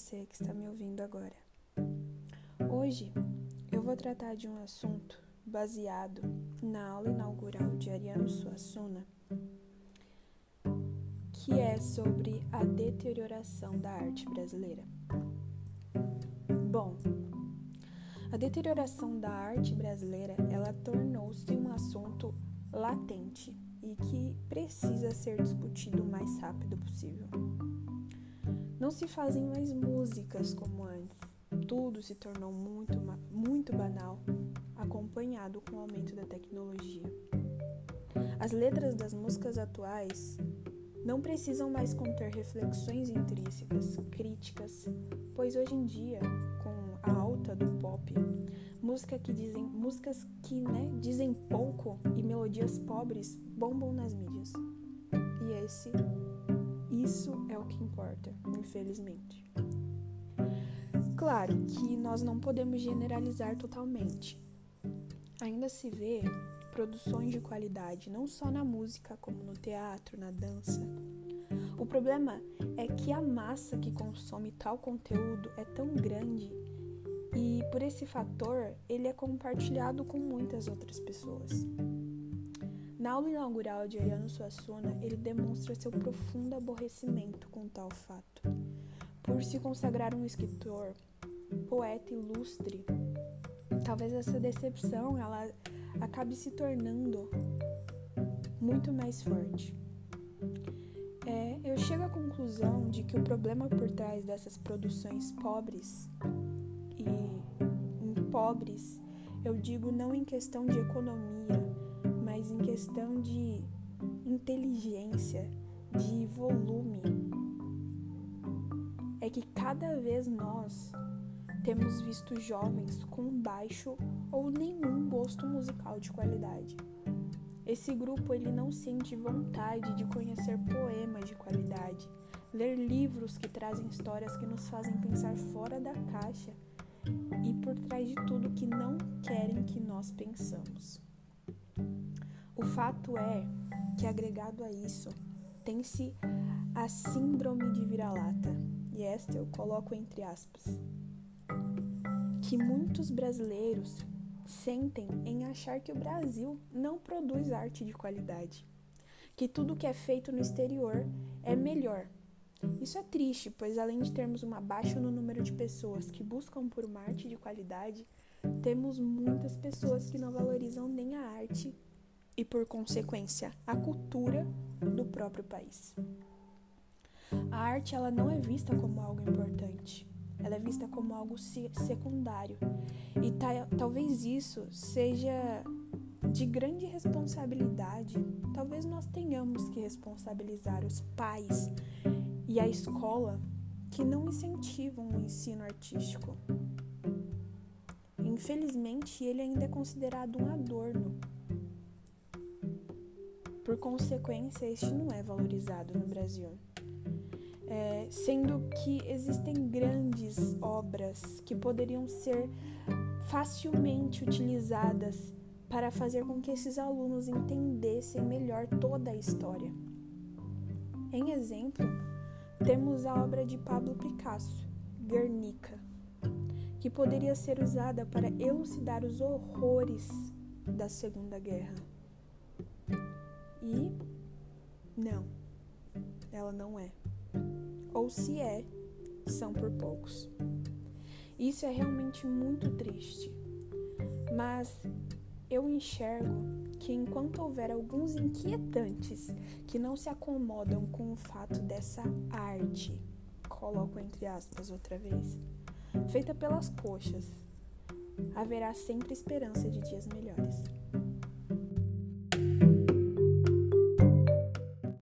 você que está me ouvindo agora. Hoje eu vou tratar de um assunto baseado na aula inaugural de Ariano Suassuna, que é sobre a deterioração da arte brasileira. Bom, a deterioração da arte brasileira, ela tornou-se um assunto latente e que precisa ser discutido o mais rápido possível. Não se fazem mais músicas como antes. Tudo se tornou muito, muito banal, acompanhado com o aumento da tecnologia. As letras das músicas atuais não precisam mais conter reflexões intrínsecas, críticas, pois hoje em dia, com a alta do pop, música que dizem, músicas que né, dizem pouco e melodias pobres bombam nas mídias. E esse isso é o que importa, infelizmente. Claro que nós não podemos generalizar totalmente. Ainda se vê produções de qualidade, não só na música, como no teatro, na dança. O problema é que a massa que consome tal conteúdo é tão grande e, por esse fator, ele é compartilhado com muitas outras pessoas. Na aula inaugural de Ariano Suassuna, ele demonstra seu profundo aborrecimento com tal fato. Por se consagrar um escritor, poeta ilustre, talvez essa decepção ela acabe se tornando muito mais forte. É, eu chego à conclusão de que o problema por trás dessas produções pobres e pobres, eu digo não em questão de economia, questão de inteligência, de volume, é que cada vez nós temos visto jovens com baixo ou nenhum gosto musical de qualidade. Esse grupo ele não sente vontade de conhecer poemas de qualidade, ler livros que trazem histórias que nos fazem pensar fora da caixa e por trás de tudo que não querem que nós pensamos. O fato é que, agregado a isso, tem-se a síndrome de vira-lata, e esta eu coloco entre aspas, que muitos brasileiros sentem em achar que o Brasil não produz arte de qualidade, que tudo que é feito no exterior é melhor. Isso é triste, pois além de termos uma baixa no número de pessoas que buscam por uma arte de qualidade, temos muitas pessoas que não valorizam nem a arte e, por consequência, a cultura do próprio país. A arte ela não é vista como algo importante, ela é vista como algo secundário. E talvez isso seja de grande responsabilidade. Talvez nós tenhamos que responsabilizar os pais e a escola que não incentivam o ensino artístico. Infelizmente, ele ainda é considerado um adorno por consequência, este não é valorizado no Brasil. É, sendo que existem grandes obras que poderiam ser facilmente utilizadas para fazer com que esses alunos entendessem melhor toda a história. Em exemplo, temos a obra de Pablo Picasso, Guernica, que poderia ser usada para elucidar os horrores da Segunda Guerra. E não, ela não é. Ou se é, são por poucos. Isso é realmente muito triste. Mas eu enxergo que enquanto houver alguns inquietantes que não se acomodam com o fato dessa arte, coloco entre aspas outra vez, feita pelas coxas, haverá sempre esperança de dias melhores.